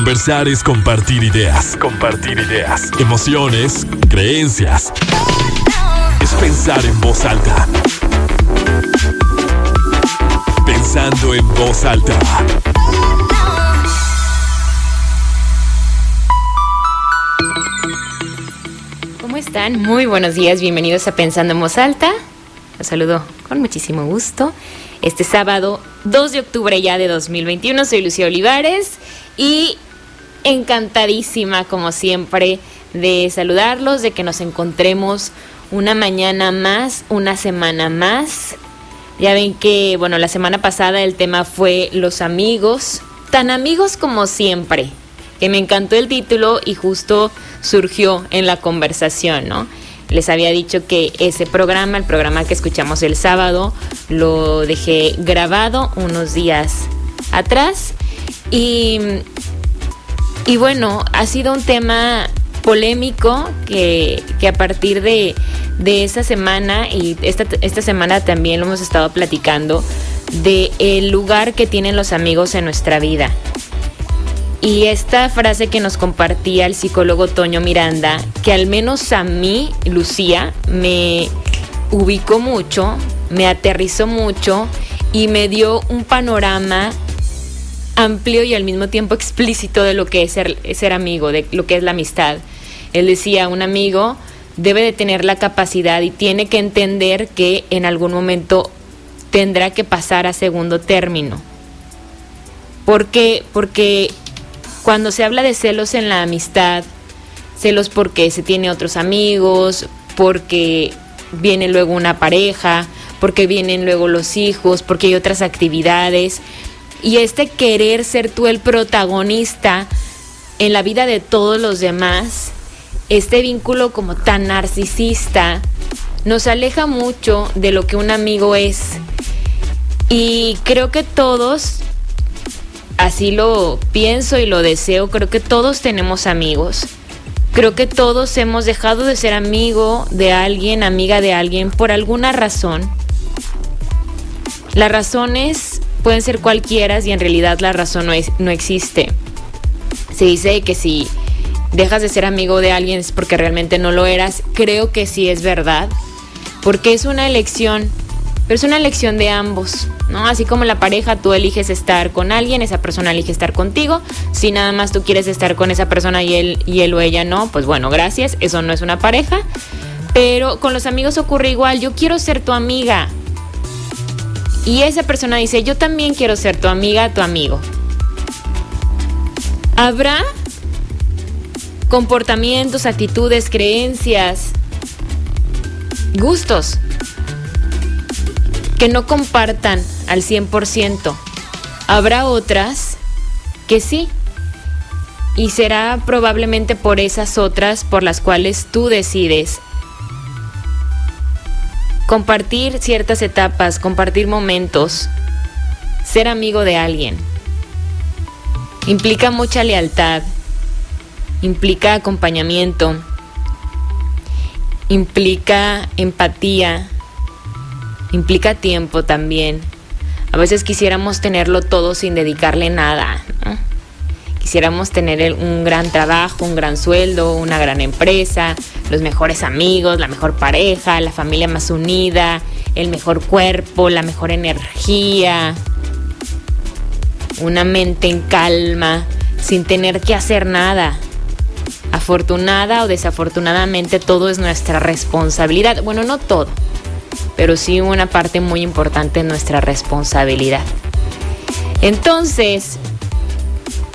Conversar es compartir ideas. Compartir ideas. Emociones, creencias. Es pensar en voz alta. Pensando en voz alta. ¿Cómo están? Muy buenos días, bienvenidos a Pensando en voz alta. Los saludo con muchísimo gusto. Este sábado 2 de octubre ya de 2021 soy Lucía Olivares y encantadísima como siempre de saludarlos, de que nos encontremos una mañana más, una semana más. Ya ven que, bueno, la semana pasada el tema fue los amigos, tan amigos como siempre, que me encantó el título y justo surgió en la conversación, ¿no? Les había dicho que ese programa, el programa que escuchamos el sábado, lo dejé grabado unos días atrás y, y bueno, ha sido un tema polémico que, que a partir de, de, esa semana y esta, esta semana también lo hemos estado platicando de el lugar que tienen los amigos en nuestra vida. Y esta frase que nos compartía el psicólogo Toño Miranda, que al menos a mí, Lucía, me ubicó mucho, me aterrizó mucho y me dio un panorama amplio y al mismo tiempo explícito de lo que es ser, ser amigo, de lo que es la amistad. Él decía, un amigo debe de tener la capacidad y tiene que entender que en algún momento tendrá que pasar a segundo término. ¿Por qué? Porque cuando se habla de celos en la amistad, celos porque se tiene otros amigos, porque viene luego una pareja, porque vienen luego los hijos, porque hay otras actividades. Y este querer ser tú el protagonista en la vida de todos los demás, este vínculo como tan narcisista, nos aleja mucho de lo que un amigo es. Y creo que todos así lo pienso y lo deseo, creo que todos tenemos amigos. Creo que todos hemos dejado de ser amigo de alguien, amiga de alguien, por alguna razón. Las razones pueden ser cualquiera y en realidad la razón no, es, no existe. Se dice que si dejas de ser amigo de alguien es porque realmente no lo eras. Creo que sí es verdad, porque es una elección pero es una elección de ambos, ¿no? Así como la pareja, tú eliges estar con alguien, esa persona elige estar contigo. Si nada más tú quieres estar con esa persona y él, y él o ella no, pues bueno, gracias, eso no es una pareja. Pero con los amigos ocurre igual, yo quiero ser tu amiga. Y esa persona dice, yo también quiero ser tu amiga, tu amigo. Habrá comportamientos, actitudes, creencias, gustos que no compartan al 100%. Habrá otras que sí. Y será probablemente por esas otras por las cuales tú decides compartir ciertas etapas, compartir momentos, ser amigo de alguien. Implica mucha lealtad, implica acompañamiento, implica empatía, implica tiempo también. A veces quisiéramos tenerlo todo sin dedicarle nada. Quisiéramos tener un gran trabajo, un gran sueldo, una gran empresa, los mejores amigos, la mejor pareja, la familia más unida, el mejor cuerpo, la mejor energía, una mente en calma, sin tener que hacer nada. Afortunada o desafortunadamente todo es nuestra responsabilidad. Bueno, no todo, pero sí una parte muy importante en nuestra responsabilidad. Entonces,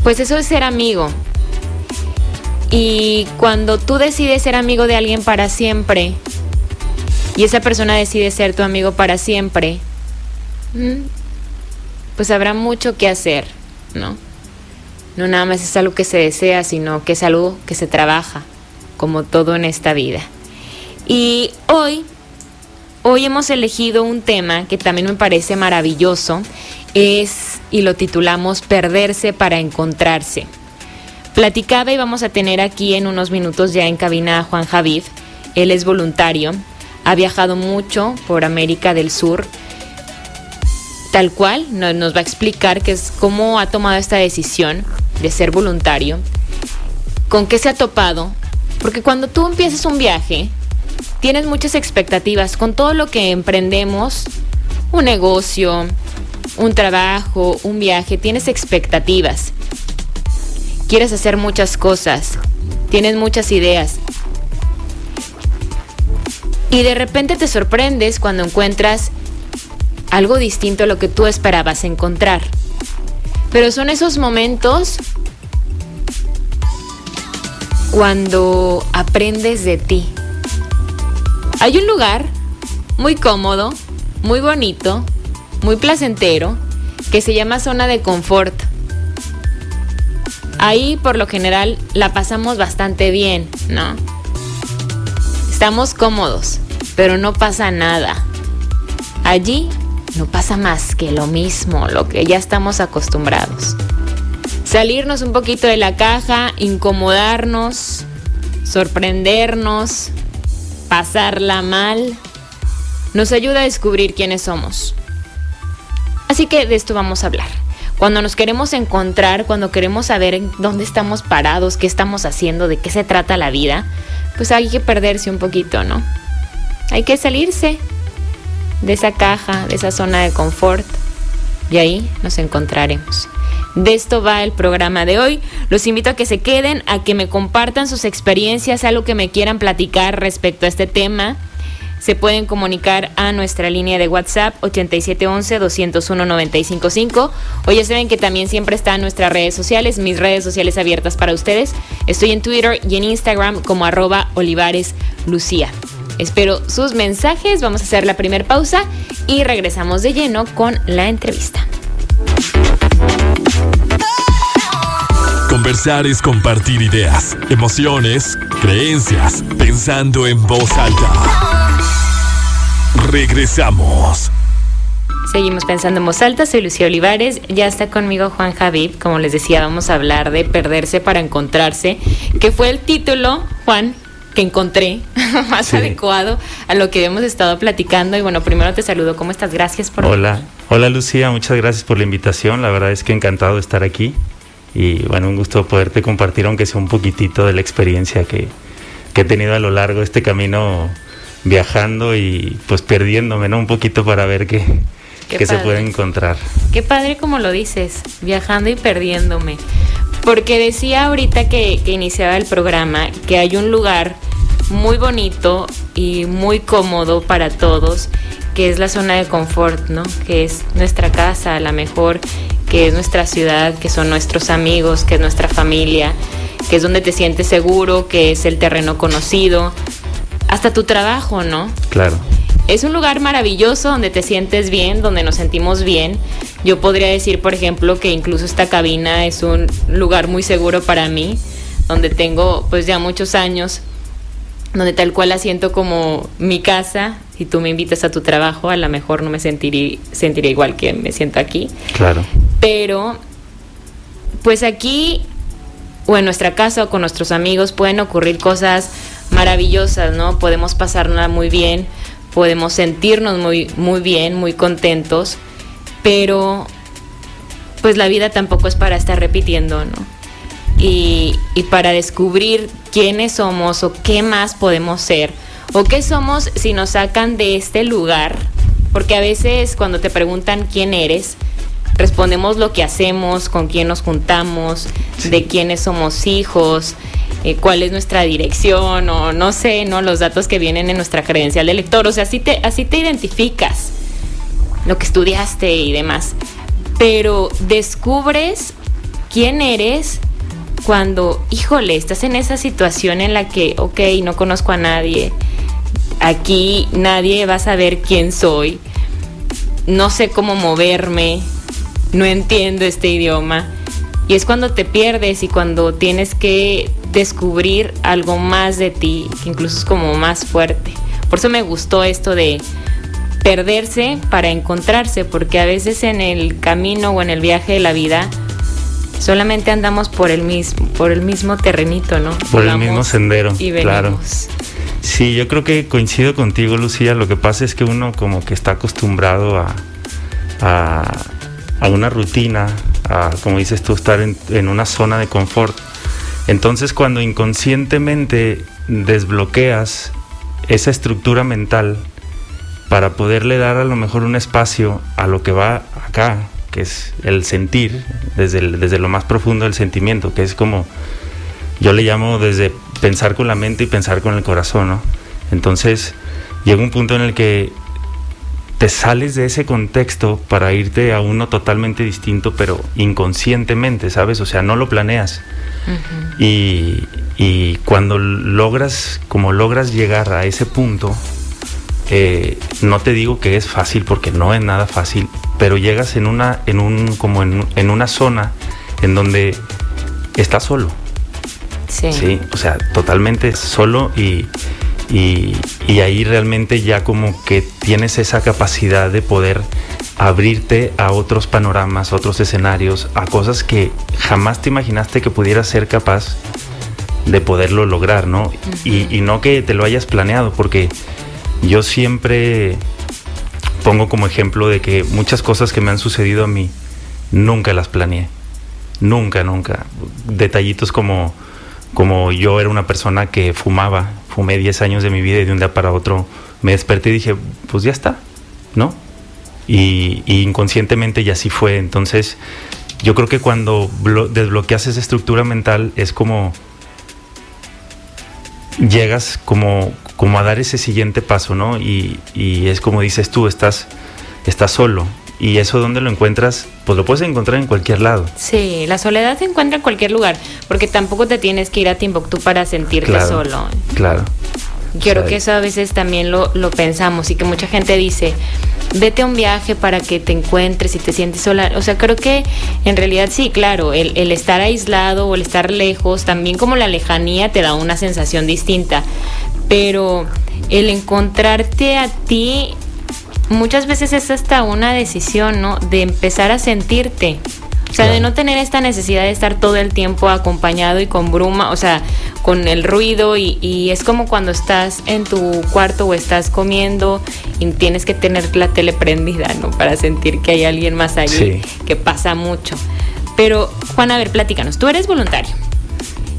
pues eso es ser amigo. Y cuando tú decides ser amigo de alguien para siempre, y esa persona decide ser tu amigo para siempre, mm, pues habrá mucho que hacer, ¿no? No nada más es algo que se desea, sino que es algo que se trabaja, como todo en esta vida. Y hoy Hoy hemos elegido un tema que también me parece maravilloso, es, y lo titulamos Perderse para encontrarse. Platicaba y vamos a tener aquí en unos minutos ya en cabina a Juan Javid. Él es voluntario, ha viajado mucho por América del Sur. Tal cual, nos va a explicar que es cómo ha tomado esta decisión. de ser voluntario, ¿con qué se ha topado? Porque cuando tú empiezas un viaje, tienes muchas expectativas con todo lo que emprendemos, un negocio, un trabajo, un viaje, tienes expectativas. Quieres hacer muchas cosas, tienes muchas ideas. Y de repente te sorprendes cuando encuentras algo distinto a lo que tú esperabas encontrar. Pero son esos momentos cuando aprendes de ti. Hay un lugar muy cómodo, muy bonito, muy placentero, que se llama zona de confort. Ahí por lo general la pasamos bastante bien, ¿no? Estamos cómodos, pero no pasa nada. Allí no pasa más que lo mismo, lo que ya estamos acostumbrados. Salirnos un poquito de la caja, incomodarnos, sorprendernos, pasarla mal, nos ayuda a descubrir quiénes somos. Así que de esto vamos a hablar. Cuando nos queremos encontrar, cuando queremos saber dónde estamos parados, qué estamos haciendo, de qué se trata la vida, pues hay que perderse un poquito, ¿no? Hay que salirse, de esa caja, de esa zona de confort. Y ahí nos encontraremos. De esto va el programa de hoy. Los invito a que se queden, a que me compartan sus experiencias, algo que me quieran platicar respecto a este tema. Se pueden comunicar a nuestra línea de WhatsApp 8711-201-955. O ya saben que también siempre están nuestras redes sociales, mis redes sociales abiertas para ustedes. Estoy en Twitter y en Instagram como arroba Olivares Lucía. Espero sus mensajes, vamos a hacer la primera pausa y regresamos de lleno con la entrevista. Conversar es compartir ideas, emociones, creencias, pensando en voz alta. Regresamos. Seguimos pensando en voz alta, soy Lucía Olivares, ya está conmigo Juan Javib, como les decía, vamos a hablar de perderse para encontrarse, que fue el título, Juan, que encontré más adecuado a lo que hemos estado platicando. Y bueno, primero te saludo, ¿cómo estás? Gracias por... Hola, hola Lucía, muchas gracias por la invitación. La verdad es que encantado de estar aquí. Y bueno, un gusto poderte compartir, aunque sea un poquitito de la experiencia que, que he tenido a lo largo de este camino viajando y pues perdiéndome, ¿no? Un poquito para ver qué, qué, se puede encontrar. Qué padre como lo dices, viajando y perdiéndome. Porque decía ahorita que, que iniciaba el programa que hay un lugar muy bonito y muy cómodo para todos, que es la zona de confort, ¿no? Que es nuestra casa, a la mejor, que es nuestra ciudad, que son nuestros amigos, que es nuestra familia, que es donde te sientes seguro, que es el terreno conocido, hasta tu trabajo, ¿no? Claro. Es un lugar maravilloso donde te sientes bien, donde nos sentimos bien. Yo podría decir, por ejemplo, que incluso esta cabina es un lugar muy seguro para mí, donde tengo pues ya muchos años donde tal cual la siento como mi casa. Si tú me invitas a tu trabajo, a lo mejor no me sentiré, sentiré igual que me siento aquí. Claro. Pero, pues aquí, o en nuestra casa o con nuestros amigos, pueden ocurrir cosas maravillosas, ¿no? Podemos pasarla muy bien, podemos sentirnos muy, muy bien, muy contentos, pero pues la vida tampoco es para estar repitiendo, ¿no? y, para descubrir quiénes somos o qué más podemos ser o qué somos si nos sacan de este lugar, porque a veces cuando te preguntan quién eres, respondemos lo que hacemos, con quién nos juntamos, de quiénes somos hijos, eh, cuál es nuestra dirección o no sé, ¿no? Los datos que vienen en nuestra credencial de lector, o sea, así te, así te identificas, lo que estudiaste y demás. Pero descubres quién eres cuando, híjole, estás en esa situación en la que, ok, no conozco a nadie, aquí nadie va a saber quién soy, no sé cómo moverme, no entiendo este idioma. Y es cuando te pierdes y cuando tienes que descubrir algo más de ti, que incluso es como más fuerte. Por eso me gustó esto de perderse para encontrarse, porque a veces en el camino o en el viaje de la vida solamente andamos por el mismo, por el mismo terrenito, ¿no? Por el mismo sendero, claro. Sí, yo creo que coincido contigo, Lucía. Lo que pasa es que uno como que está acostumbrado a, a, una rutina como dices tú, estar en, en una zona de confort. Entonces cuando inconscientemente desbloqueas esa estructura mental para poderle dar a lo mejor un espacio a lo que va acá, que es el sentir, desde, desde lo más profundo del sentimiento, que es como, yo le llamo desde pensar con la mente y pensar con el corazón, ¿no? Entonces llega un punto en el que te sales de ese contexto para irte a uno totalmente distinto, pero inconscientemente, ¿sabes? O sea, no lo planeas. y, y, cuando logras, como logras llegar a ese punto, eh, no te digo que es fácil porque no es nada fácil, pero llegas en una, en un, como en, en una zona en donde estás solo. Sí. sí. O sea, totalmente solo y, y, y, ahí realmente ya como que tienes esa capacidad de poder abrirte a otros panoramas, a otros escenarios, a cosas que jamás te imaginaste que pudieras ser capaz de poderlo lograr, ¿no? Uh -huh. y, y, no que te lo hayas planeado, porque yo siempre pongo como ejemplo de que muchas cosas que me han sucedido a mí nunca las planeé. Nunca, nunca. Detallitos como, como yo era una persona que fumaba, fumé 10 años de mi vida y de un día para otro me desperté y dije, pues ya está, ¿no? Y, y inconscientemente ya así fue. Entonces, yo creo que cuando desbloqueas esa estructura mental es como llegas como, como a dar ese siguiente paso, ¿no? Y, y, es como dices tú, estás, estás solo. Y eso donde lo encuentras, pues lo puedes encontrar en cualquier lado. Sí, la soledad se encuentra en cualquier lugar, porque tampoco te tienes que ir a Timbuktu para sentirte claro, solo. Claro. Creo o sea, que eso a veces también lo, lo, pensamos y que mucha gente dice, vete a un viaje para que te encuentres y te sientes sola. O sea, creo que en realidad sí, claro, el, el estar aislado o el estar lejos, también como la lejanía te da una sensación distinta. Pero el encontrarte a ti muchas veces es hasta una decisión, ¿no? De empezar a sentirte. O sea, de no tener esta necesidad de estar todo el tiempo acompañado y con bruma, o sea, con el ruido y, y, es como cuando estás en tu cuarto o estás comiendo y tienes que tener la tele prendida, ¿no? Para sentir que hay alguien más allí, sí. que pasa mucho. Pero, Juan, a ver, platícanos, tú eres voluntario.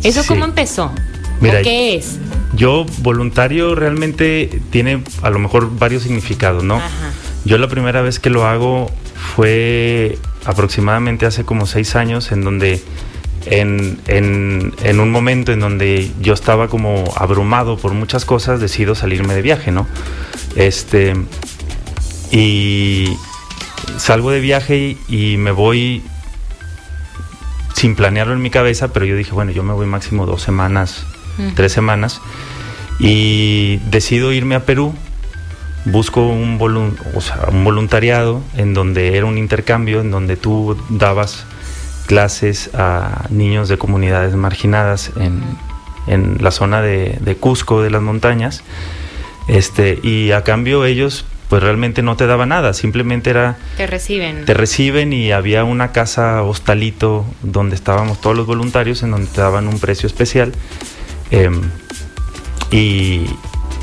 ¿Eso sí. cómo empezó? Mira, ¿Qué es? Yo, voluntario, realmente tiene a lo mejor varios significados, ¿no? Ajá. Yo la primera vez que lo hago fue aproximadamente hace como seis años, en donde en, en, en, un momento en donde yo estaba como abrumado por muchas cosas, decido salirme de viaje, ¿no? Este, y salgo de viaje y, y me voy sin planearlo en mi cabeza, pero yo dije, bueno, yo me voy máximo dos semanas, uh -huh. tres semanas, y decido irme a Perú busco un, o sea, un, voluntariado en donde era un intercambio, en donde tú dabas clases a niños de comunidades marginadas en, en la zona de, de, Cusco, de las montañas, este, y a cambio ellos pues realmente no te daban nada, simplemente era... Te reciben. Te reciben y había una casa hostalito donde estábamos todos los voluntarios, en donde te daban un precio especial. Eh, y,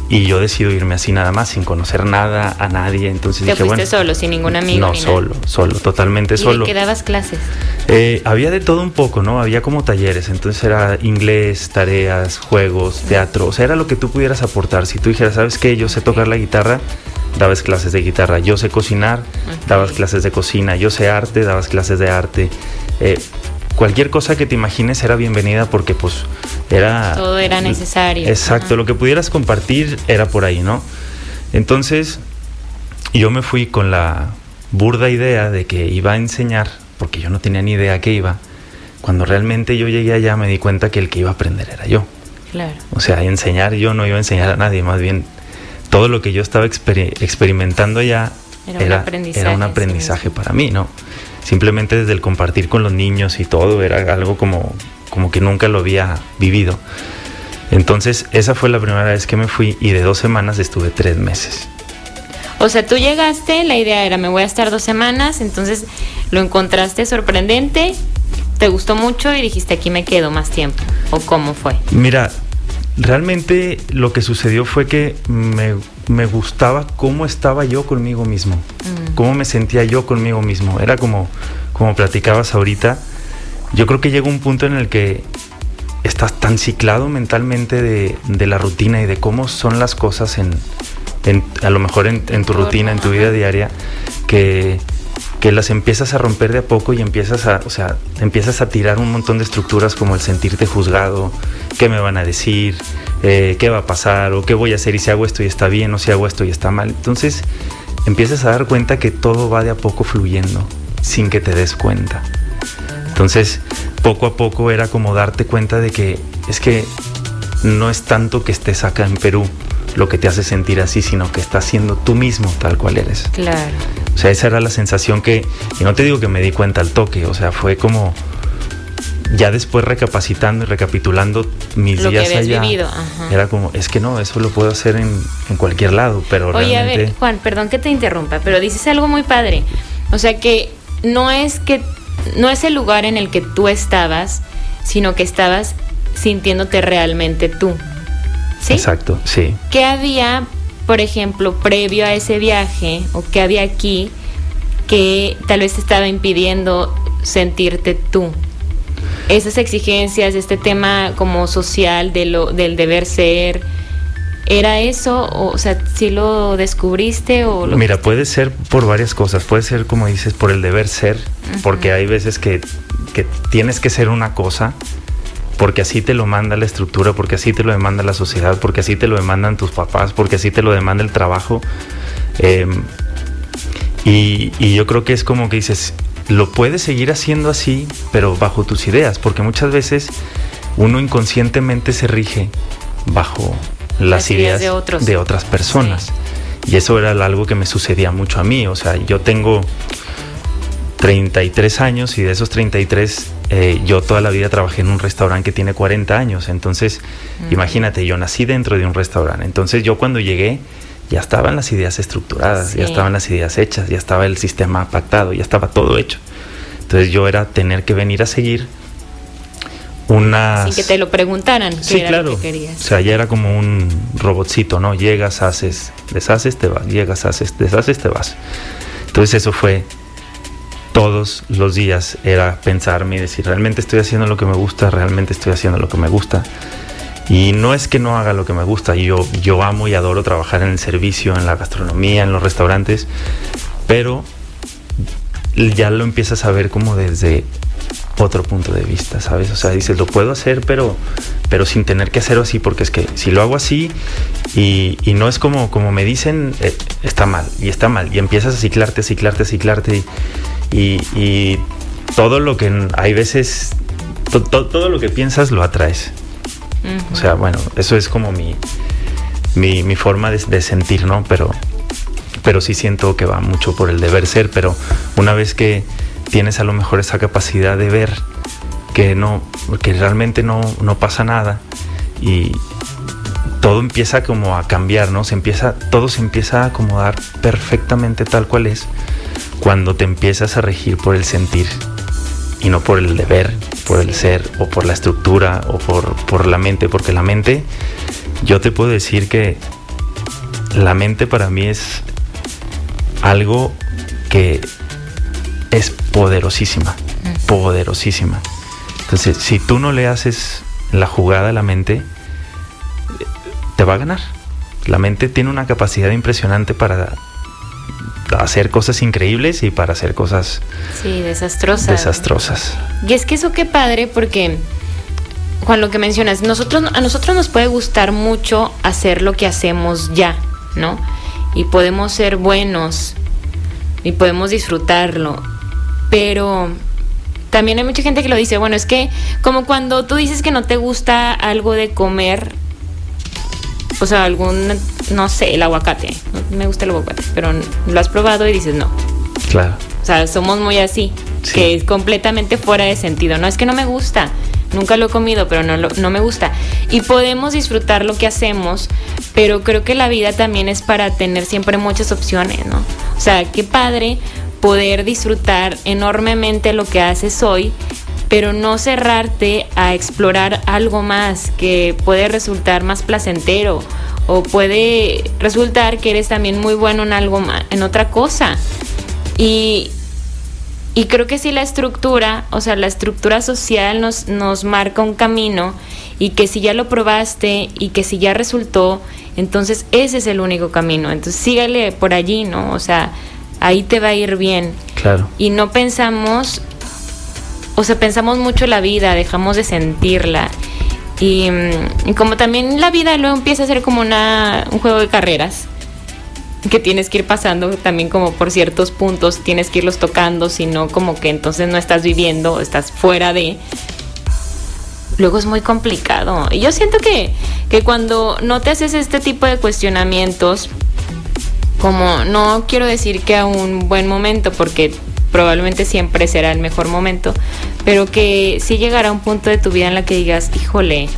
y yo decido irme así nada más, sin conocer nada a nadie. Entonces ¿Te dije, fuiste bueno, solo, sin ningún amigo? No, ni solo, nada? solo, totalmente ¿Y solo. ¿Y qué dabas clases? Eh, había de todo un poco, ¿no? Había como talleres, entonces era inglés, tareas, juegos, teatro, o sea, era lo que tú pudieras aportar. Si tú dijeras, ¿sabes qué? Yo sé tocar la guitarra, dabas clases de guitarra. Yo sé cocinar, okay. dabas clases de cocina. Yo sé arte, dabas clases de arte. Eh, cualquier cosa que te imagines era bienvenida porque pues era... Todo era necesario. Exacto, Ajá. lo que pudieras compartir era por ahí, ¿no? Entonces yo me fui con la burda idea de que iba a enseñar, porque yo no tenía ni idea que iba. Cuando realmente yo llegué allá me di cuenta que el que iba a aprender era yo. Claro. O sea, enseñar yo no iba a enseñar a nadie, más bien todo lo que yo estaba exper experimentando allá era, era, un aprendizaje, era un aprendizaje sí. para mí, ¿no? Simplemente desde el compartir con los niños y todo era algo como, como que nunca lo había vivido. Entonces esa fue la primera vez que me fui y de dos semanas estuve tres meses. O sea, tú llegaste, la idea era me voy a estar dos semanas, entonces lo encontraste sorprendente, te gustó mucho y dijiste aquí me quedo más tiempo. ¿O cómo fue? Mira, realmente lo que sucedió fue que me, me gustaba cómo estaba yo conmigo mismo, mm. cómo me sentía yo conmigo mismo. Era como, como platicabas ahorita, yo creo que llega un punto en el que estás tan ciclado mentalmente de, de la rutina y de cómo son las cosas en, en a lo mejor en, en, tu rutina, en tu vida diaria, que, que las empiezas a romper de a poco y empiezas a, o sea, empiezas a tirar un montón de estructuras como el sentirte juzgado, qué me van a decir, eh, qué va a pasar o qué voy a hacer y si hago esto y está bien o si hago esto y está mal. Entonces empiezas a dar cuenta que todo va de a poco fluyendo sin que te des cuenta. Entonces, poco a poco era como darte cuenta de que es que no es tanto que estés acá en Perú lo que te hace sentir así, sino que estás siendo tú mismo tal cual eres. Claro. O sea, esa era la sensación que, y no te digo que me di cuenta al toque, o sea, fue como ya después recapacitando y recapitulando mis lo días que allá, vivido. Ajá. era como, es que no, eso lo puedo hacer en, en cualquier lado, pero Oye, realmente... a ver, Juan, perdón que te interrumpa, pero dices algo muy padre. O sea que no es que no es el lugar en el que tú estabas, sino que estabas sintiéndote realmente tú. ¿Sí? Exacto, sí. ¿Qué había, por ejemplo, previo a ese viaje o qué había aquí que tal vez te estaba impidiendo sentirte tú? Esas exigencias, este tema como social de lo, del deber ser, ¿era eso? O, sea, si lo descubriste o lo Mira, puede ser por varias cosas. Puede ser, como dices, por el deber ser, porque hay veces que, que tienes que ser una cosa porque así te lo manda la estructura, porque así te lo demanda la sociedad, porque así te lo demandan tus papás, porque así te lo demanda el trabajo. Eh, y, y, yo creo que es como que dices, lo puedes seguir haciendo así, pero bajo tus ideas, porque muchas veces uno inconscientemente se rige bajo las, las ideas, ideas, de, otros. de otras personas. Sí. Y eso era algo que me sucedía mucho a mí. O sea, yo tengo 33 años y de esos 33 eh, yo toda la vida trabajé en un restaurante que tiene 40 años. Entonces, -huh. imagínate, yo nací dentro de un restaurante. Entonces, yo cuando llegué, ya estaban las ideas estructuradas, sí. ya estaban las ideas hechas, ya estaba el sistema pactado, ya estaba todo hecho. Entonces, yo era tener que venir a seguir una. Sin que te lo preguntaran. Sí, claro. O sea, ya era como un robotcito, ¿no? Llegas, haces, deshaces, te vas. Llegas, haces, deshaces, te vas. Entonces, eso fue todos los días era pensarme y decir, realmente estoy haciendo lo que me gusta, realmente estoy haciendo lo que me gusta. Y no es que no haga lo que me gusta, yo, yo amo y adoro trabajar en el servicio, en la gastronomía, en los restaurantes, pero ya lo empiezas a ver como desde otro punto de vista, ¿sabes? O sea, dices, lo puedo hacer, pero, pero sin tener que hacerlo así, porque es que si lo hago así y, y no es como, como me dicen, eh, está mal, y está mal, y empiezas a ciclarte, a ciclarte, a ciclarte, y, y, todo lo que hay veces, to, to, todo lo que piensas lo atraes. O sea, bueno, eso es como mi, mi, mi forma de, de, sentir, ¿no? Pero, pero sí siento que va mucho por el deber ser, pero una vez que tienes a lo mejor esa capacidad de ver que no, que realmente no, no pasa nada y todo empieza como a cambiar, ¿no? Se empieza, todo se empieza a acomodar perfectamente tal cual es cuando te empiezas a regir por el sentir y no por el deber, por el ser o por la estructura o por, por la mente, porque la mente, yo te puedo decir que la mente para mí es algo que es poderosísima, poderosísima. Entonces, si tú no le haces la jugada a la mente, te va a ganar. La mente tiene una capacidad impresionante para hacer cosas increíbles y para hacer cosas sí, desastrosas. desastrosas. Y es que eso qué padre porque Juan lo que mencionas, nosotros a nosotros nos puede gustar mucho hacer lo que hacemos ya, ¿no? Y podemos ser buenos y podemos disfrutarlo, pero también hay mucha gente que lo dice, bueno, es que como cuando tú dices que no te gusta algo de comer, o sea, algún, no sé, el aguacate. Me gusta el aguacate, pero lo has probado y dices no. Claro. O sea, somos muy así, sí. que es completamente fuera de sentido. No es que no me gusta, nunca lo he comido, pero no, lo, no me gusta. Y podemos disfrutar lo que hacemos, pero creo que la vida también es para tener siempre muchas opciones, ¿no? O sea, qué padre poder disfrutar enormemente lo que haces hoy, pero no cerrarte a explorar algo más que puede resultar más placentero o puede resultar que eres también muy bueno en algo más, en otra cosa. Y Y creo que si la estructura, o sea, la estructura social nos, nos marca un camino y que si ya lo probaste y que si ya resultó, entonces ese es el único camino. Entonces sígale por allí, ¿no? O sea, ahí te va a ir bien. Claro. Y no pensamos, o sea, pensamos mucho la vida, dejamos de sentirla. Y, mm, y como también la vida luego empieza a ser como una, un juego de carreras que tienes que ir pasando también como por ciertos puntos, tienes que irlos tocando, sino como que entonces no estás viviendo, estás fuera de... Luego es muy complicado. Y yo siento que, que cuando no te haces este tipo de cuestionamientos, como no quiero decir que a un buen momento, porque probablemente siempre será el mejor momento, pero que sí llegará un punto de tu vida en la que digas, híjole,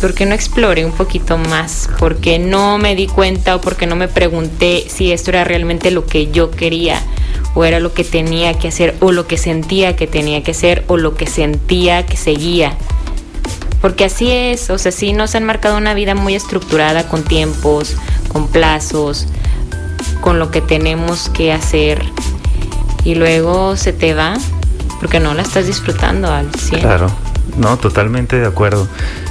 ¿por qué no exploré un poquito más? ¿Por qué no me di cuenta o por qué no me pregunté si esto era realmente lo que yo quería? o era lo que tenía que hacer o lo que sentía que tenía que hacer o lo que sentía que seguía. Porque así es, o sea, sí nos han marcado una vida muy estructurada con tiempos, con plazos, con lo que tenemos que hacer y luego se te va porque no la estás disfrutando al 100. Claro, no, totalmente de acuerdo.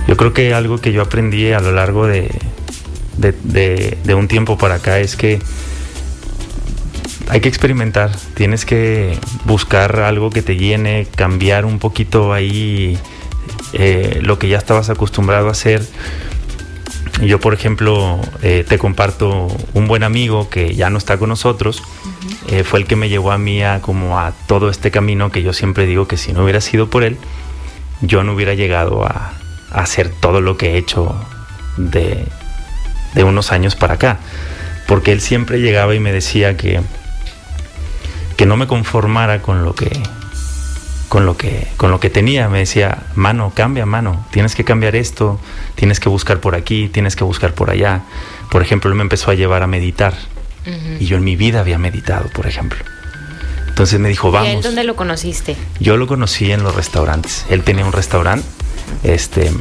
Yo creo que algo que yo aprendí a lo largo de, de, un tiempo para acá es que hay que experimentar, tienes que buscar algo que te llene, cambiar un poquito ahí eh, lo que ya estabas acostumbrado a hacer. Yo, por ejemplo, eh, te comparto un buen amigo que ya no está con nosotros, eh, fue el que me llevó a mí a, como a todo este camino que yo siempre digo que si no hubiera sido por él, yo no hubiera llegado a, hacer todo lo que he hecho de, unos años para acá. Porque él siempre llegaba y me decía que, que no me conformara con lo que, con lo que con lo que tenía me decía mano cambia mano tienes que cambiar esto tienes que buscar por aquí tienes que buscar por allá por ejemplo él me empezó a llevar a meditar y yo en mi vida había meditado por ejemplo. Entonces me dijo vamos ¿Y él dónde lo conociste yo lo conocí en los restaurantes. Él tenía un restaurante este,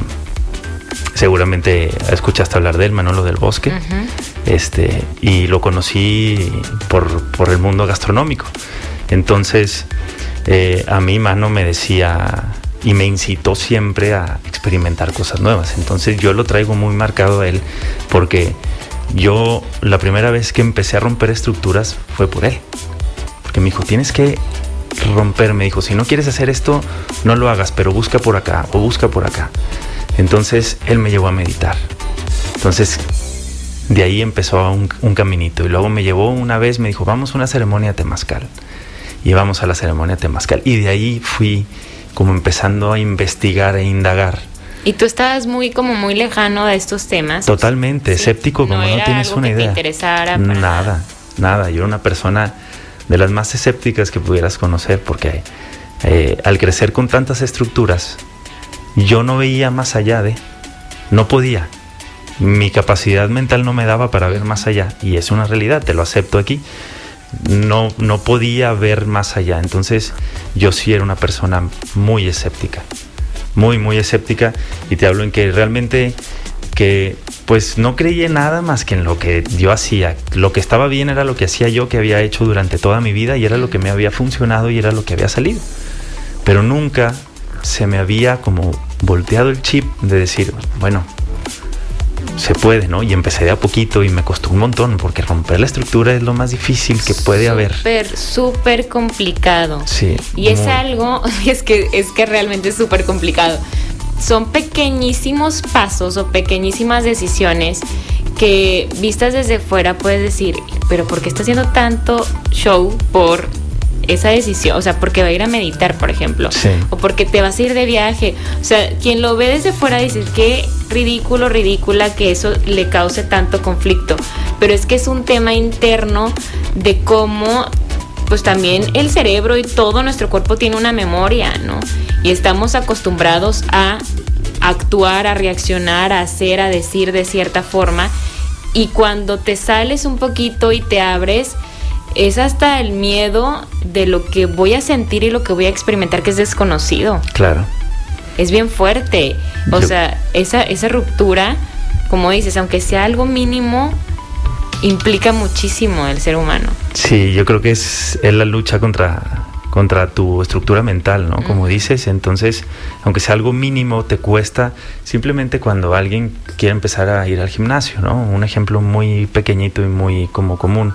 seguramente escuchaste hablar de él, Manolo del Bosque. Este, y lo conocí por, por el mundo gastronómico. Entonces, eh, a mí Mano me decía y me incitó siempre a experimentar cosas nuevas. Entonces yo lo traigo muy marcado a él porque yo la primera vez que empecé a romper estructuras fue por él. Porque me dijo, tienes que romper, me dijo, si no quieres hacer esto, no lo hagas, pero busca por acá o busca por acá. Entonces él me llevó a meditar. Entonces de ahí empezó un, caminito y luego me llevó una vez, me dijo, vamos a una ceremonia temazcal. Y vamos a la ceremonia temazcal. Y de ahí fui como empezando a investigar e indagar. Y tú estabas muy como muy lejano de estos temas. Totalmente, escéptico como no, tienes una idea. nada, nada. Yo era una persona de las más escépticas que pudieras conocer, porque eh, al crecer con tantas estructuras, yo no veía más allá de, no podía. Mi capacidad mental no me daba para ver más allá, y es una realidad, te lo acepto aquí. No, no podía ver más allá. Entonces, yo sí era una persona muy escéptica. Muy, muy escéptica. Y te hablo en que realmente que pues no creía nada más que en lo que yo hacía. Lo que estaba bien era lo que hacía yo, que había hecho durante toda mi vida y era lo que me había funcionado y era lo que había salido. Pero nunca se me había como volteado el chip de decir, bueno, se puede, ¿no? Y empecé de a poquito y me costó un montón porque romper la estructura es lo más difícil que puede haber. Súper, súper complicado. Sí. Y es algo, es que, es que realmente es súper complicado son pequeñísimos pasos o pequeñísimas decisiones que vistas desde fuera puedes decir, pero ¿por qué está haciendo tanto show por esa decisión? O sea, porque va a ir a meditar, por ejemplo, o porque te vas a ir de viaje. O sea, quien lo ve desde fuera dice, qué ridículo, ridícula que eso le cause tanto conflicto. Pero es que es un tema interno de cómo pues también el cerebro y todo nuestro cuerpo tiene una memoria, ¿no? Y estamos acostumbrados a actuar, a reaccionar, a hacer, a decir de cierta forma. Y cuando te sales un poquito y te abres, es hasta el miedo de lo que voy a sentir y lo que voy a experimentar que es desconocido. Claro. Es bien fuerte. O sea, esa, esa ruptura, como dices, aunque sea algo mínimo, implica muchísimo el ser humano. Sí, yo creo que es, la lucha contra, contra tu estructura mental, ¿no? Como dices, entonces, aunque sea algo mínimo, te cuesta simplemente cuando alguien quiere empezar a ir al gimnasio, ¿no? Un ejemplo muy pequeñito y muy como común.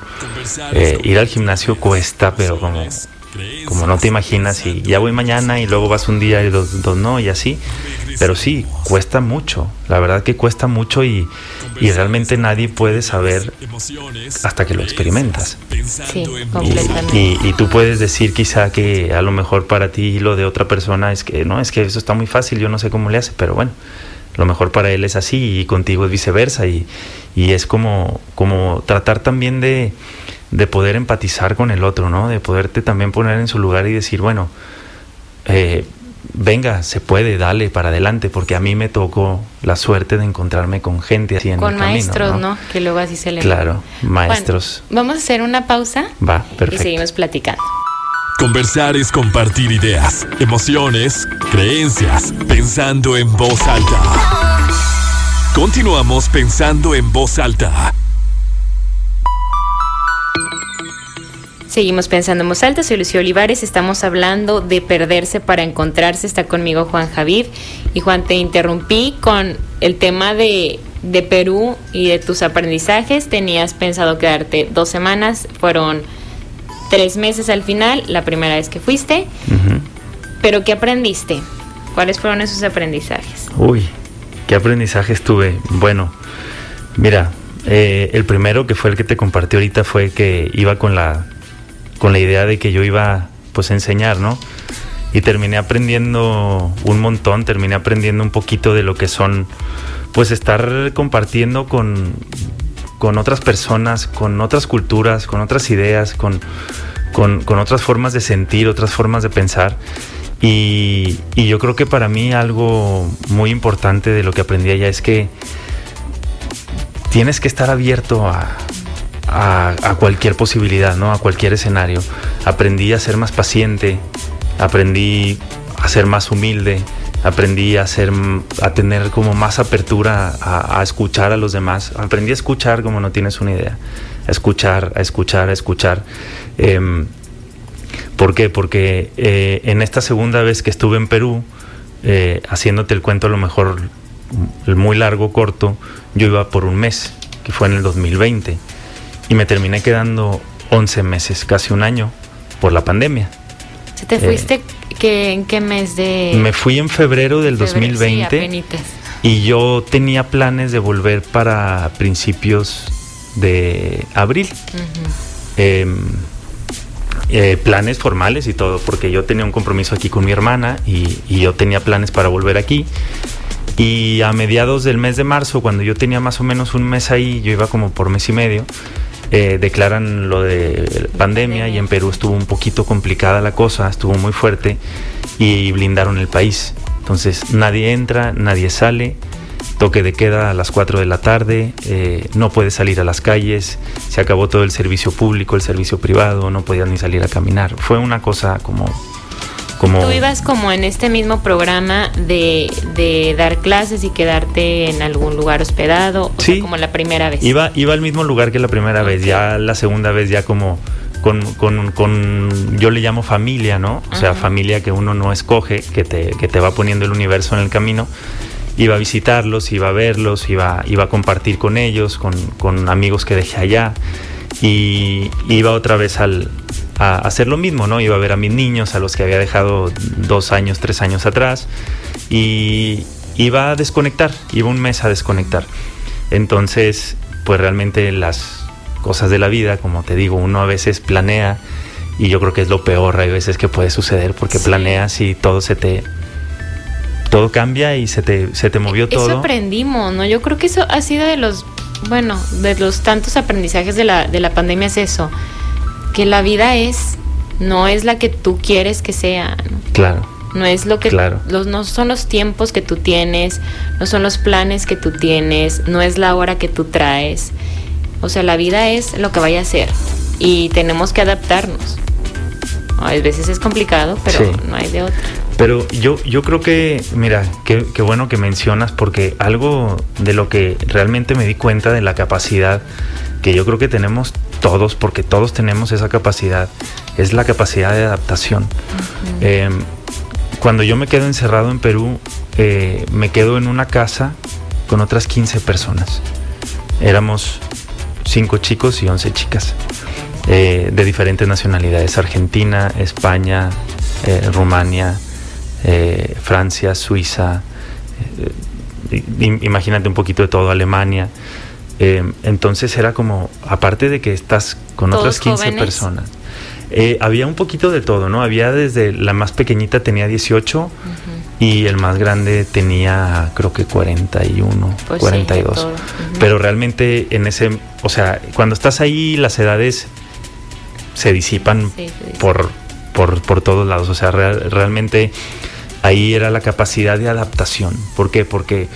Eh, ir al gimnasio cuesta, pero como como no te imaginas y ya voy mañana y luego vas un día y dos, dos no y así. Pero sí, cuesta mucho, la verdad que cuesta mucho y, y realmente nadie puede saber hasta que lo experimentas. Sí, completamente. Y, y, tú puedes decir quizá que a lo mejor para ti lo de otra persona es que no, es que eso está muy fácil, yo no sé cómo le hace, pero bueno, lo mejor para él es así y contigo es viceversa y, y es como, como tratar también de de poder empatizar con el otro, ¿no? De poderte también poner en su lugar y decir, bueno, eh, venga, se puede, dale para adelante, porque a mí me tocó la suerte de encontrarme con gente así en con el maestros, camino, ¿no? Que luego así se le Claro, maestros. Bueno, vamos a hacer una pausa Va, y perfecto. seguimos platicando. Conversar es compartir ideas, emociones, creencias, pensando en voz alta. Continuamos pensando en voz alta. Seguimos pensando en voz alta, soy Lucía Olivares, estamos hablando de perderse para encontrarse, está conmigo Juan Javid. Y Juan, te interrumpí con el tema de, de Perú y de tus aprendizajes, tenías pensado quedarte dos semanas, fueron tres meses al final, la primera vez que fuiste, pero ¿qué aprendiste? ¿Cuáles fueron esos aprendizajes? Uy, qué aprendizajes tuve. Bueno, mira, eh, el primero que fue el que te compartí ahorita fue que iba con la, con la idea de que yo iba pues a enseñar, ¿no? Y terminé aprendiendo un montón, terminé aprendiendo un poquito de lo que son, pues estar compartiendo con, con otras personas, con otras culturas, con otras ideas, con, con, con otras formas de sentir, otras formas de pensar. Y, y yo creo que para mí algo muy importante de lo que aprendí allá es que tienes que estar abierto a, a, cualquier posibilidad, ¿no? A cualquier escenario. Aprendí a ser más paciente, aprendí a ser más humilde, aprendí a ser a tener como más apertura a, a escuchar a los demás. Aprendí a escuchar como no tienes una idea. A escuchar, a escuchar, a escuchar. Em, ¿Por qué? Porque eh, en esta segunda vez que estuve en Perú, eh, haciéndote el cuento a lo mejor el muy largo, corto, yo iba por un mes, que fue en el 2020, y me terminé quedando 11 meses, casi un año, por la pandemia. ¿Se te fuiste ¿qué- en qué mes de...? Me fui en febrero del febrero? Sí, 2020 apenitas. y yo tenía planes de volver para principios de abril. Em, eh, planes formales y todo, porque yo tenía un compromiso aquí con mi hermana y, y yo tenía planes para volver aquí. Y a mediados del mes de marzo, cuando yo tenía más o menos un mes ahí, yo iba como por mes y medio, eh, declaran lo de pandemia y en Perú estuvo un poquito complicada la cosa, estuvo muy fuerte y blindaron el país. Entonces nadie entra, nadie sale, toque de queda a las 4 de la tarde, eh, no puedes salir a las calles, se acabó todo el servicio público, el servicio privado, no podías ni salir a caminar. Fue una cosa como... como Tú ibas como en este mismo programa de, de dar clases y quedarte en algún lugar hospedado, o sea, Sí. como la primera vez. Iba, iba al mismo lugar que la primera vez, Ok. ya la segunda vez ya como con, con, con- yo le llamo familia, ¿no? O sea, Ajá. familia que uno no escoge, que te, que te va poniendo el universo en el camino. Iba a visitarlos, iba a verlos, iba, iba a compartir con ellos, con, con amigos que dejé allá. Y iba otra vez al, a hacer lo mismo, ¿no? Iba a ver a mis niños, a los que había dejado dos años, tres años atrás. Y iba a desconectar, iba un mes a desconectar. Entonces, pues realmente las cosas de la vida, como te digo, uno a veces planea y yo creo que es lo peor, hay veces que puede suceder porque Sí. planeas y todo se te todo cambia y se te se te movió Eso todo. aprendimos, ¿no? Yo creo que eso ha sido de los, bueno, de los tantos aprendizajes de la, de la pandemia es eso, que la vida es, no es la que tú quieres que sea, ¿no? Claro. No es lo que Claro. los, no son los tiempos que tú tienes, no son los planes que tú tienes, no es la hora que tú traes. O sea, la vida es lo que vaya a ser y tenemos que adaptarnos. A veces es complicado, pero Sí. no hay de otra. Pero yo, yo creo que, mira, qué, qué bueno que mencionas, porque algo de lo que realmente me di cuenta de la capacidad que yo creo que tenemos todos, porque todos tenemos esa capacidad es la capacidad de adaptación. Em, cuando yo me quedo encerrado en Perú, eh, me quedo en una casa con otras 15 personas. Éramos 5 chicos y 11 chicas eh, de diferentes nacionalidades, Argentina, España, eh, Rumania, Francia, Suiza, imagínate un poquito de todo, Alemania. Entonces era como, aparte de que estás con otras 15 personas, eh, había un poquito de todo, ¿no? Había desde la más pequeñita tenía 18 y el más grande tenía creo que 41, 42. Pues Pero realmente en ese, o sea, cuando estás ahí las edades se disipan Por, por, por, todos lados, o sea, realmente ahí era la capacidad de adaptación. ¿Por qué? Porque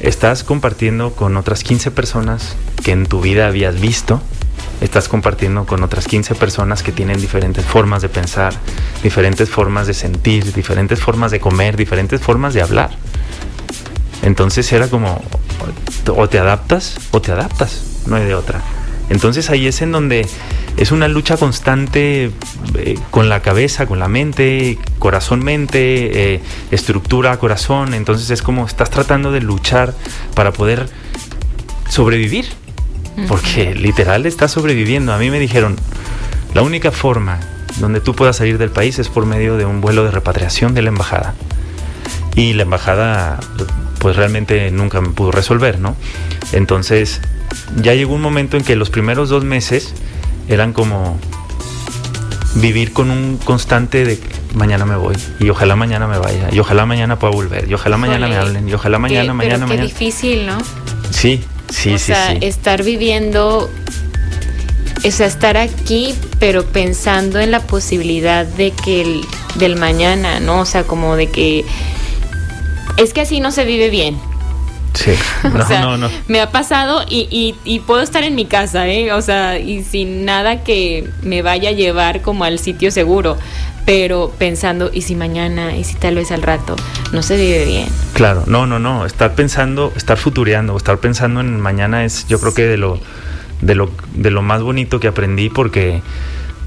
estás compartiendo con otras 15 personas que en tu vida habías visto estás compartiendo con otras 15 personas que tienen diferentes formas de pensar, diferentes formas de sentir, diferentes formas de comer, diferentes formas de hablar. Entonces era como, o te adaptas o te adaptas, no hay de otra. Entonces ahí es en donde es una lucha constante eh, con la cabeza, con la mente, corazón-mente, eh, estructura, corazón. Entonces es como estás tratando de luchar para poder sobrevivir porque literal está sobreviviendo. A mí me dijeron, la única forma donde tú puedas salir del país es por medio de un vuelo de repatriación de la embajada. Y la embajada pues realmente nunca me pudo resolver, ¿no? Entonces ya llegó un momento en que los primeros dos meses eran como vivir con un constante de mañana me voy y ojalá mañana me vaya y ojalá mañana pueda volver y ojalá mañana me hablen y ojalá mañana, mañana, pero qué difícil, ¿no? Sí, Sí, o sea, estar viviendo, o sea, estar aquí, pero pensando en la posibilidad de que el, del mañana, ¿no? O sea, como de que es que así no se vive bien. Sí, no, no, no. Me ha pasado y, y, y, puedo estar en mi casa, ¿eh? O sea, y sin nada que me vaya a llevar como al sitio seguro pero pensando, ¿y si mañana? ¿Y si tal vez al rato? No se vive bien. Claro, no, no, no. Estar pensando, estar futureando, estar pensando en mañana es, yo creo que de lo, de lo, de lo más bonito que aprendí porque,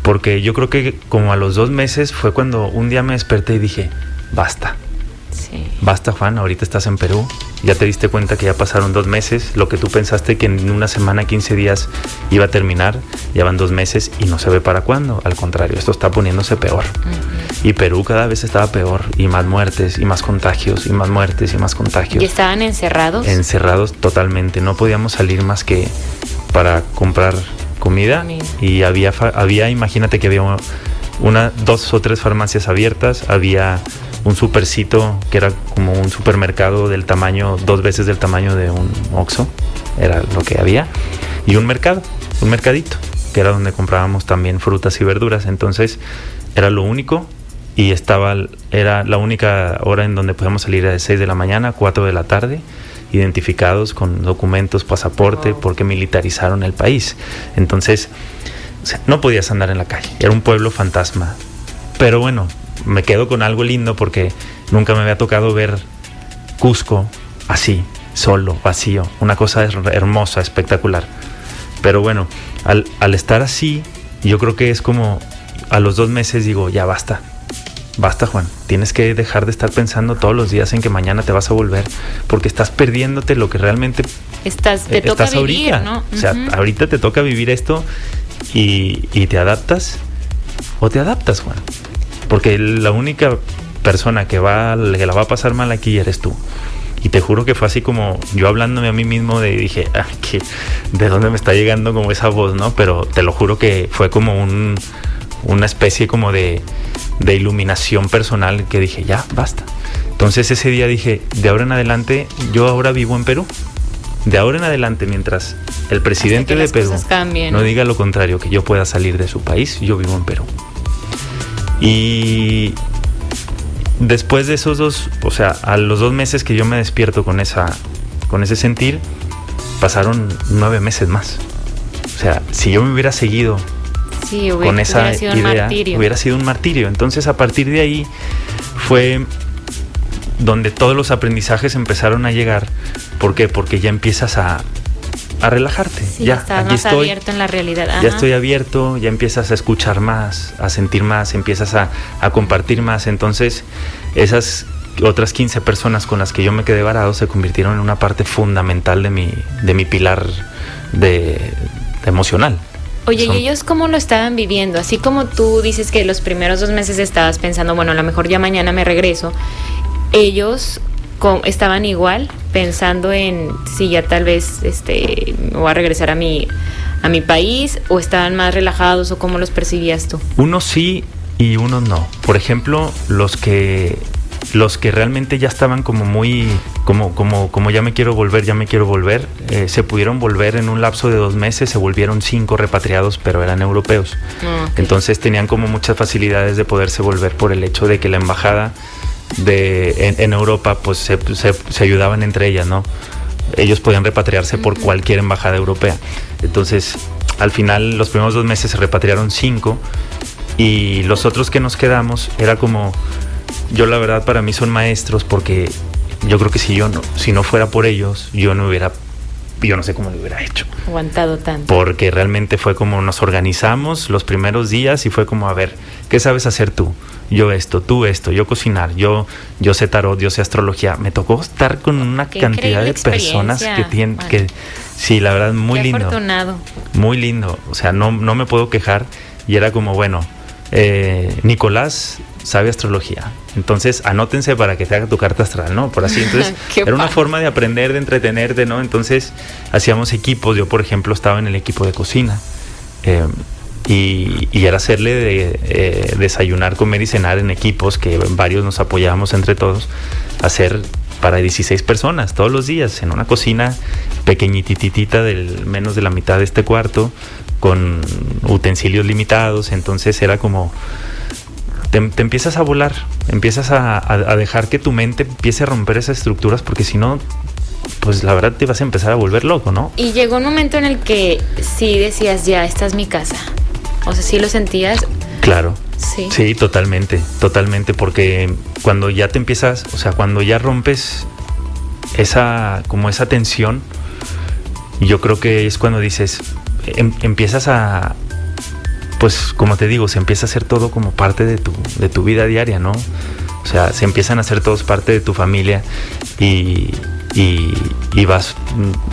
porque yo creo que como a los dos meses fue cuando un día me desperté y dije, basta. Basta, Juan, ahorita estás en Perú, ya te diste cuenta que ya pasaron dos meses, lo que tú pensaste que en una semana, 15 días iba a terminar, ya van dos meses y no se ve para cuándo, al contrario, esto está poniéndose peor. Y Perú cada vez estaba peor, y más muertes, y más contagios, y más muertes, y más contagios. ¿Y estaban encerrados? Encerrados totalmente, no podíamos salir más que para comprar comida, y había, había, imagínate que había una, dos o tres farmacias abiertas, había un supercito que era como un supermercado del tamaño, dos veces del tamaño de un Oxxo, era lo que había, y un mercado, un mercadito, que era donde comprábamos también frutas y verduras. Entonces era lo único y estaba, era la única hora en donde podíamos salir a las 6 de la mañana, 4 de la tarde, identificados con documentos, pasaporte, porque militarizaron el país. Entonces, no podías andar en la calle, era un pueblo fantasma. Pero bueno, me quedo con algo lindo porque nunca me había tocado ver Cusco así, solo, vacío. Una cosa hermosa, espectacular. Pero bueno, al, al estar así, yo creo que es como a los dos meses digo, ya basta. Basta, Juan. Tienes que dejar de estar pensando todos los días en que mañana te vas a volver, porque estás perdiéndote lo que realmente estás, te toca vivir, ¿no? O sea, ahorita te toca vivir esto y, y te adaptas o te adaptas, Juan. Porque la única persona que, va, que la va a pasar mal aquí eres tú. Y te juro que fue así como yo hablándome a mí mismo de dije, ah, que, ¿de dónde me está llegando como esa voz, no? Pero te lo juro que fue como un, una especie como de, de iluminación personal que dije, ya, basta. Entonces ese día dije, de ahora en adelante, yo ahora vivo en Perú. De ahora en adelante, mientras el presidente de Perú no diga lo contrario, que yo pueda salir de su país, yo vivo en Perú. Y después de esos dos, o sea, a los dos meses que yo me despierto con esa, con ese sentir, pasaron nueve meses más. O sea, si yo me hubiera seguido con esa idea, hubiera sido un martirio. Entonces, a partir de ahí fue donde todos los aprendizajes empezaron a llegar. ¿Por qué? Porque ya empiezas a, a relajarte. Sí, ya, estás aquí más estoy. abierto en la realidad. Ya estoy abierto, ya empiezas a escuchar más, a sentir más, empiezas a, a compartir más. Entonces, esas otras 15 personas con las que yo me quedé varado se convirtieron en una parte fundamental de mi, de mi pilar de, de emocional. Oye, Son- ¿y ellos cómo lo estaban viviendo? Así como tú dices que los primeros dos meses estabas pensando, bueno, a lo mejor ya mañana me regreso, ellos estaban igual pensando en si ya tal vez este, me voy a regresar a mi, a mi país o estaban más relajados o cómo los percibías tú. Unos sí y unos no. Por ejemplo, los que los que realmente ya estaban como muy como como como ya me quiero volver ya me quiero volver eh, se pudieron volver en un lapso de dos meses se volvieron cinco repatriados pero eran europeos Ah, entonces tenían como muchas facilidades de poderse volver por el hecho de que la embajada de en, en Europa pues se, se- se ayudaban entre ellas no ellos podían repatriarse por cualquier embajada europea. Entonces al final los primeros dos meses se repatriaron cinco y los otros que nos quedamos era como yo la verdad para mí son maestros porque yo creo que si yo no si no fuera por ellos yo no hubiera yo no sé cómo lo hubiera hecho Aguantado tanto. porque realmente fue como nos organizamos los primeros días y fue como a ver qué sabes hacer tú yo esto tú esto yo cocinar yo yo sé tarot yo sé astrología me tocó estar con una Qué cantidad de personas que tienen que sí la verdad muy Qué lindo afortunado. muy lindo. O sea, no, no me puedo quejar. Y era como, bueno, eh, Nicolás sabe astrología. Entonces, anótense para que te haga tu carta astral, ¿no? Por así. Entonces, era una forma de aprender, de entretenerte, ¿no? Entonces, hacíamos equipos. Yo, por ejemplo, estaba en el equipo de cocina. eh, y, y era hacerle de, eh, desayunar, comer y cenar en equipos que varios nos apoyábamos entre todos. Hacer para 16 personas todos los días en una cocina pequeñititita del menos de la mitad de este cuarto con utensilios limitados entonces era como te, te empiezas a volar empiezas a, a- a dejar que tu mente empiece a romper esas estructuras porque si no pues la verdad te vas a empezar a volver loco no Y llegó un momento en el que sí decías, ya, esta es mi casa. O sea, sí lo sentías. claro Sí. Sí, totalmente, totalmente, porque cuando ya te empiezas, o sea, cuando ya rompes esa, como esa tensión, yo creo que es cuando dices, em- empiezas a, pues como te digo, se empieza a hacer todo como parte de tu, de tu vida diaria, ¿no? O sea, se empiezan a hacer todos parte de tu familia y, y, y vas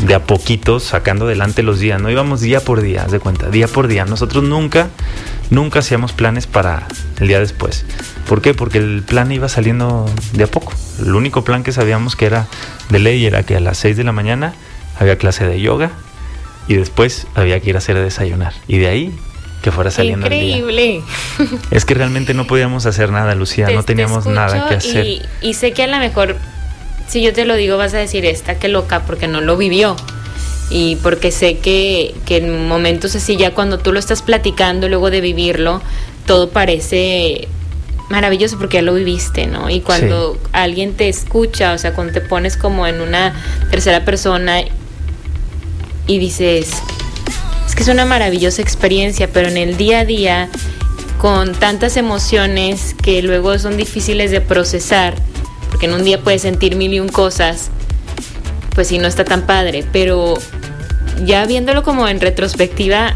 de a poquito sacando adelante los días, ¿no? Íbamos día por día, haz de cuenta, día por día. Nosotros nunca, nunca hacíamos planes para el día después. ¿Por qué? Porque el plan iba saliendo de a poco. El único plan que sabíamos que era de ley era que a las 6 de la mañana había clase de yoga y después había que ir a hacer desayunar. Y de ahí que fuera saliendo el día. Increíble. Es que realmente no podíamos hacer nada, Lucía, Te- no te teníamos nada que hacer. Y, y sé que a lo mejor, si yo te lo digo, vas a decir, esta que loca, porque no lo vivió. Y porque sé que, que en momentos así, ya cuando tú lo estás platicando, luego de vivirlo, todo parece maravilloso porque ya lo viviste, ¿no? Y cuando alguien te escucha, o sea, cuando te pones como en una tercera persona y dices, es que es una maravillosa experiencia, pero en el día a día, con tantas emociones que luego son difíciles de procesar, porque en un día puedes sentir mil y un cosas, pues sí, no está tan padre, pero ya viéndolo como en retrospectiva,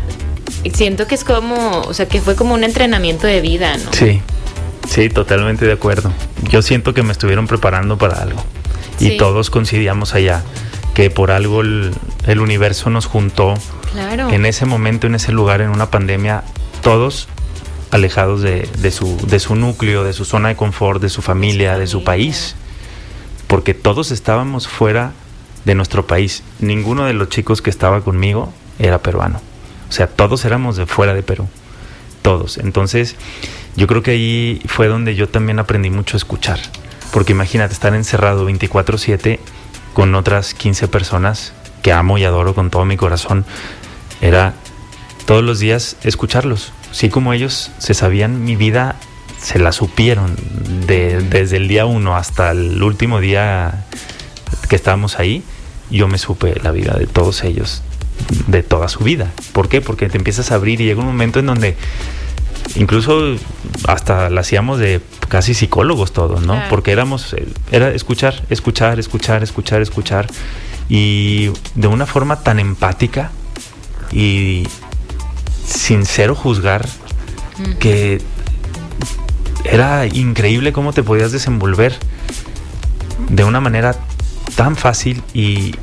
siento que es como, o sea, que fue como un entrenamiento de vida, ¿no? Sí, sí, totalmente de acuerdo. Yo siento que me estuvieron preparando para algo. Y Sí. todos coincidíamos allá, que por algo el, el universo nos juntó Claro. en ese momento, en ese lugar, en una pandemia, todos alejados de, de su, de su núcleo, de su zona de confort, de su familia, de su país. Porque todos estábamos fuera de nuestro país. Ninguno de los chicos que estaba conmigo era peruano. O sea, todos éramos de fuera de Perú. Todos. Entonces, yo creo que ahí fue donde yo también aprendí mucho a escuchar. Porque imagínate estar encerrado 24/7 con otras 15 personas que amo y adoro con todo mi corazón. Era todos los días escucharlos. Sí como ellos se sabían mi vida, se la supieron de- desde el día uno hasta el último día que estábamos ahí. Yo me supe la vida de todos ellos, de toda su vida. ¿Por qué? Porque te empiezas a abrir y llega un momento en donde incluso hasta la hacíamos de casi psicólogos todos, ¿no? Claro. Porque éramos, eh, era escuchar, escuchar, escuchar, escuchar, escuchar. y de una forma tan empática y sincero juzgar que era increíble cómo te podías desenvolver de una manera tan fácil y,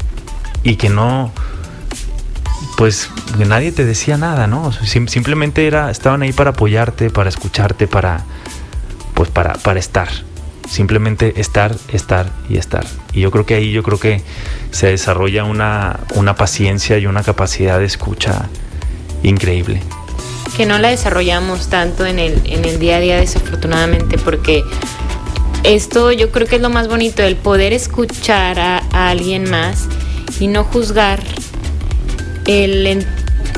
y que no pues nadie te decía nada, ¿no? simplemente era, estaban ahí para apoyarte, para escucharte, para, pues para, para estar. Simplemente estar, estar y estar. Y yo creo que ahí yo creo que se desarrolla una, una paciencia y una capacidad de escucha increíble. Que no la desarrollamos tanto en el, en el día a día desafortunadamente porque esto yo creo que es lo más bonito, el poder escuchar a alguien más y no juzgar el,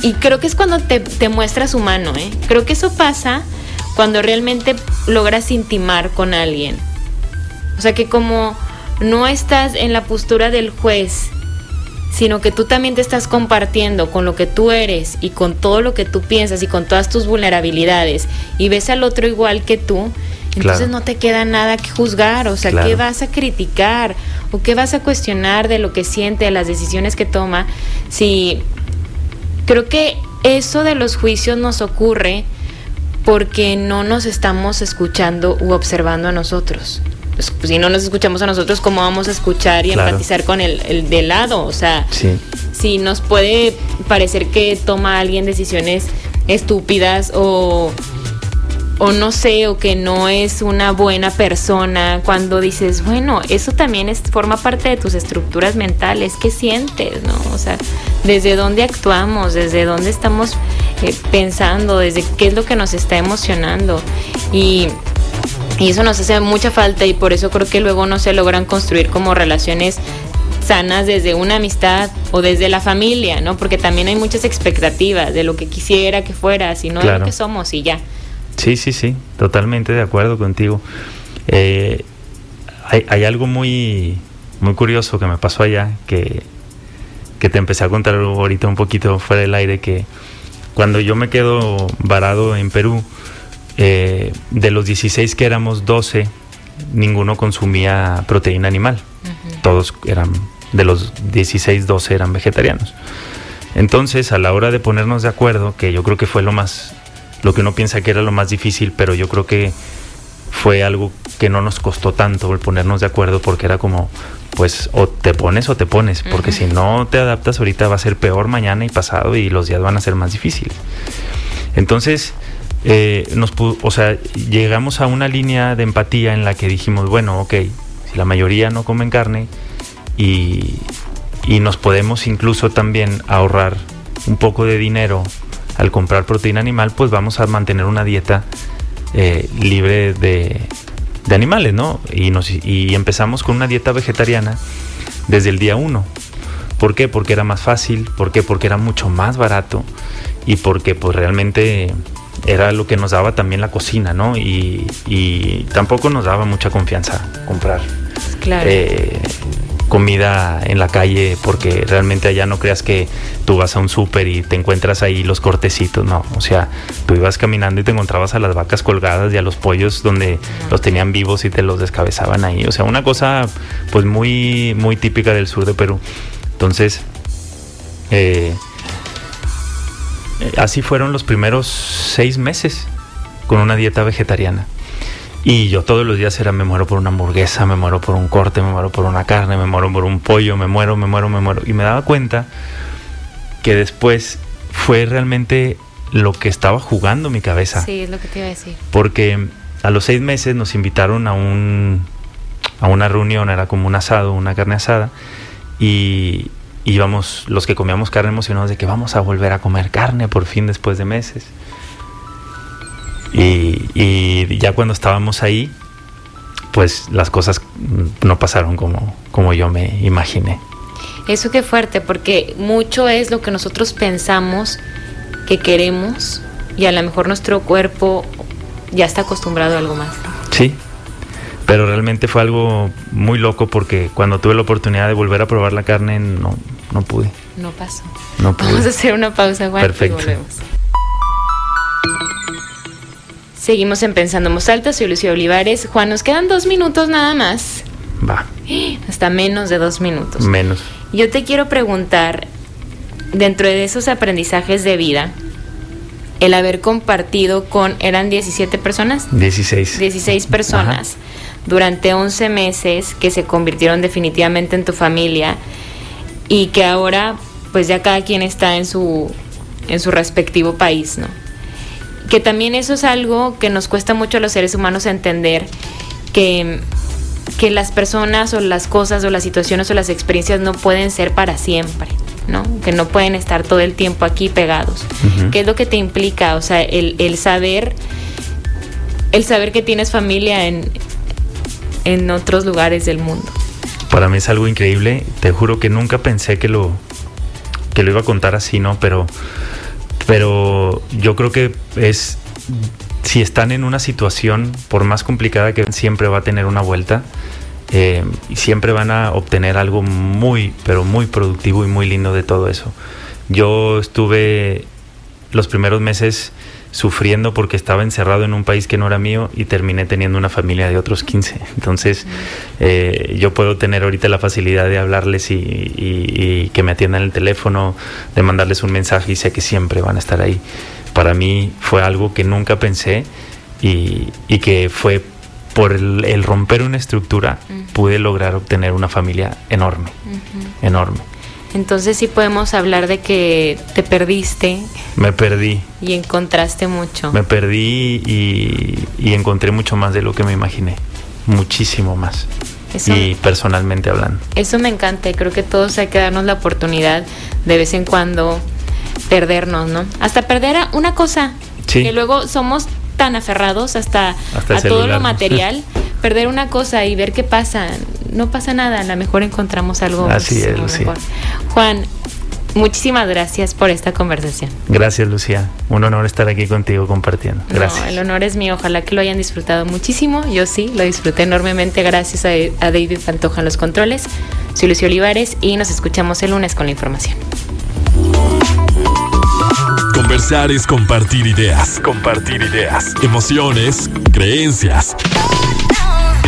y creo que es cuando te, te muestras humano, ¿eh? Creo que eso pasa cuando realmente logras intimar con alguien. O sea que como no estás en la postura del juez, sino que tú también te estás compartiendo con lo que tú eres y con todo lo que tú piensas y con todas tus vulnerabilidades y ves al otro igual que tú, entonces no te queda nada que juzgar, o sea, ¿qué vas a criticar o qué vas a cuestionar de lo que siente, de las decisiones que toma? Si creo que eso de los juicios nos ocurre porque no nos estamos escuchando u observando a nosotros. Pues, pues, si no nos escuchamos a nosotros, ¿cómo vamos a escuchar y empatizar con el, el, de lado? O sea, si nos puede parecer que toma alguien decisiones estúpidas o o no sé, o que no es una buena persona, cuando dices, bueno, eso también es, forma parte de tus estructuras mentales, ¿qué sientes? ¿no? O sea, desde dónde actuamos, desde dónde estamos eh, pensando, desde qué es lo que nos está emocionando. Y, y eso nos hace mucha falta y por eso creo que luego no se logran construir como relaciones sanas desde una amistad o desde la familia, ¿no? Porque también hay muchas expectativas de lo que quisiera que fuera, sino de lo que somos y ya. Sí, sí, sí, totalmente de acuerdo contigo. Eh, hay, algo muy, muy curioso que me pasó allá, que, que te empecé a contar ahorita un poquito fuera del aire, que cuando yo me quedo varado en Perú, eh, de los 16 que éramos 12, ninguno consumía proteína animal. Todos eran, de los 16, 12 eran vegetarianos. Entonces, a la hora de ponernos de acuerdo, que yo creo que fue lo más lo que uno piensa que era lo más difícil, pero yo creo que fue algo que no nos costó tanto el ponernos de acuerdo porque era como, pues o te pones o te pones, porque si no te adaptas ahorita va a ser peor mañana y pasado y los días van a ser más difíciles. Entonces, eh, nos o sea, llegamos a una línea de empatía en la que dijimos, bueno, ok, si la mayoría no comen carne y, y nos podemos incluso también ahorrar un poco de dinero al comprar proteína animal, pues vamos a mantener una dieta eh, libre de, animales, ¿no? Y, nos, y empezamos con una dieta vegetariana desde el día uno. ¿Por qué? Porque era más fácil, ¿por qué? Porque era mucho más barato y porque pues realmente era lo que nos daba también la cocina, ¿no? Y, tampoco nos daba mucha confianza comprar claro. Eh, comida en la calle porque realmente allá no creas que tú vas a un súper y te encuentras ahí los cortecitos, no, o sea, tú ibas caminando y te encontrabas a las vacas colgadas y a los pollos donde los tenían vivos y te los descabezaban ahí, o sea, una cosa pues muy, muy típica del sur de Perú. Entonces, eh, así fueron los primeros seis meses con una dieta vegetariana. Y yo todos los días era, me muero por una hamburguesa, me muero por un corte, me muero por una carne, me muero por un pollo, me muero, me muero, me muero. Y me daba cuenta que después fue realmente lo que estaba jugando mi cabeza. Sí, es lo que te iba a decir. Porque a los seis meses nos invitaron a un a una reunión, era como un asado, una carne asada, y íbamos los que comíamos carne emocionados de que vamos a volver a comer carne por fin después de meses. Y, ya cuando estábamos ahí, pues las cosas no pasaron como, como yo me imaginé. Eso qué fuerte, porque mucho es lo que nosotros pensamos que queremos y a lo mejor nuestro cuerpo ya está acostumbrado a algo más. Sí, pero realmente fue algo muy loco porque cuando tuve la oportunidad de volver a probar la carne no, no pude. No pasó. No pude. Vamos a hacer una pausa, Juan, Perfecto. y volvemos. Seguimos en Pensando en Alta, soy Lucía Olivares. Juan, nos quedan dos minutos nada más. Va. Hasta menos de dos minutos. Menos. Yo te quiero preguntar, dentro de esos aprendizajes de vida, el haber compartido con, ¿eran 17 personas? 16. 16 personas durante 11 meses que se convirtieron definitivamente en tu familia y que ahora pues ya cada quien está en su, en su respectivo país, ¿no? Que también eso es algo que nos cuesta mucho a los seres humanos entender, que, que las personas o las cosas o las situaciones o las experiencias no pueden ser para siempre. ¿no? Que no pueden estar todo el tiempo aquí pegados. ¿Qué es lo que te implica? O sea, el, el saber, el saber que tienes familia en, en otros lugares del mundo. Para mí es algo increíble. Te juro que nunca pensé que lo, que lo iba a contar así, ¿no? Pero, pero yo creo que es, si están en una situación, por más complicada que siempre va a tener una vuelta, eh, y siempre van a obtener algo muy, pero muy productivo y muy lindo de todo eso. Yo estuve los primeros meses sufriendo porque estaba encerrado en un país que no era mío y terminé teniendo una familia de otros 15. Entonces, eh, yo puedo tener ahorita la facilidad de hablarles y, que me atiendan el teléfono, de mandarles un mensaje y sé que siempre van a estar ahí. Para mí fue algo que nunca pensé y, que fue por el, romper una estructura, pude lograr obtener una familia enorme, enorme. Entonces sí podemos hablar de que te perdiste. Me perdí. Y encontraste mucho. Me perdí y, encontré mucho más de lo que me imaginé. Muchísimo más. y personalmente hablando. Eso me encanta y creo que todos hay que darnos la oportunidad de vez en cuando perdernos, ¿no? Hasta perder a una cosa. Sí. Que luego somos tan aferrados hasta, a todo lo material. Perder una cosa y ver qué pasa. No pasa nada, a lo mejor encontramos algo Así es, Lucía. Juan, muchísimas gracias por esta conversación. Gracias, Lucía. Un honor estar aquí contigo compartiendo. Gracias. el honor es mío. Ojalá que lo hayan disfrutado muchísimo. Yo sí, lo disfruté enormemente. Gracias a, a David Pantoja en los controles. Soy Lucio Olivares y nos escuchamos el lunes con la información. Conversar es compartir ideas. Compartir ideas. Emociones, creencias.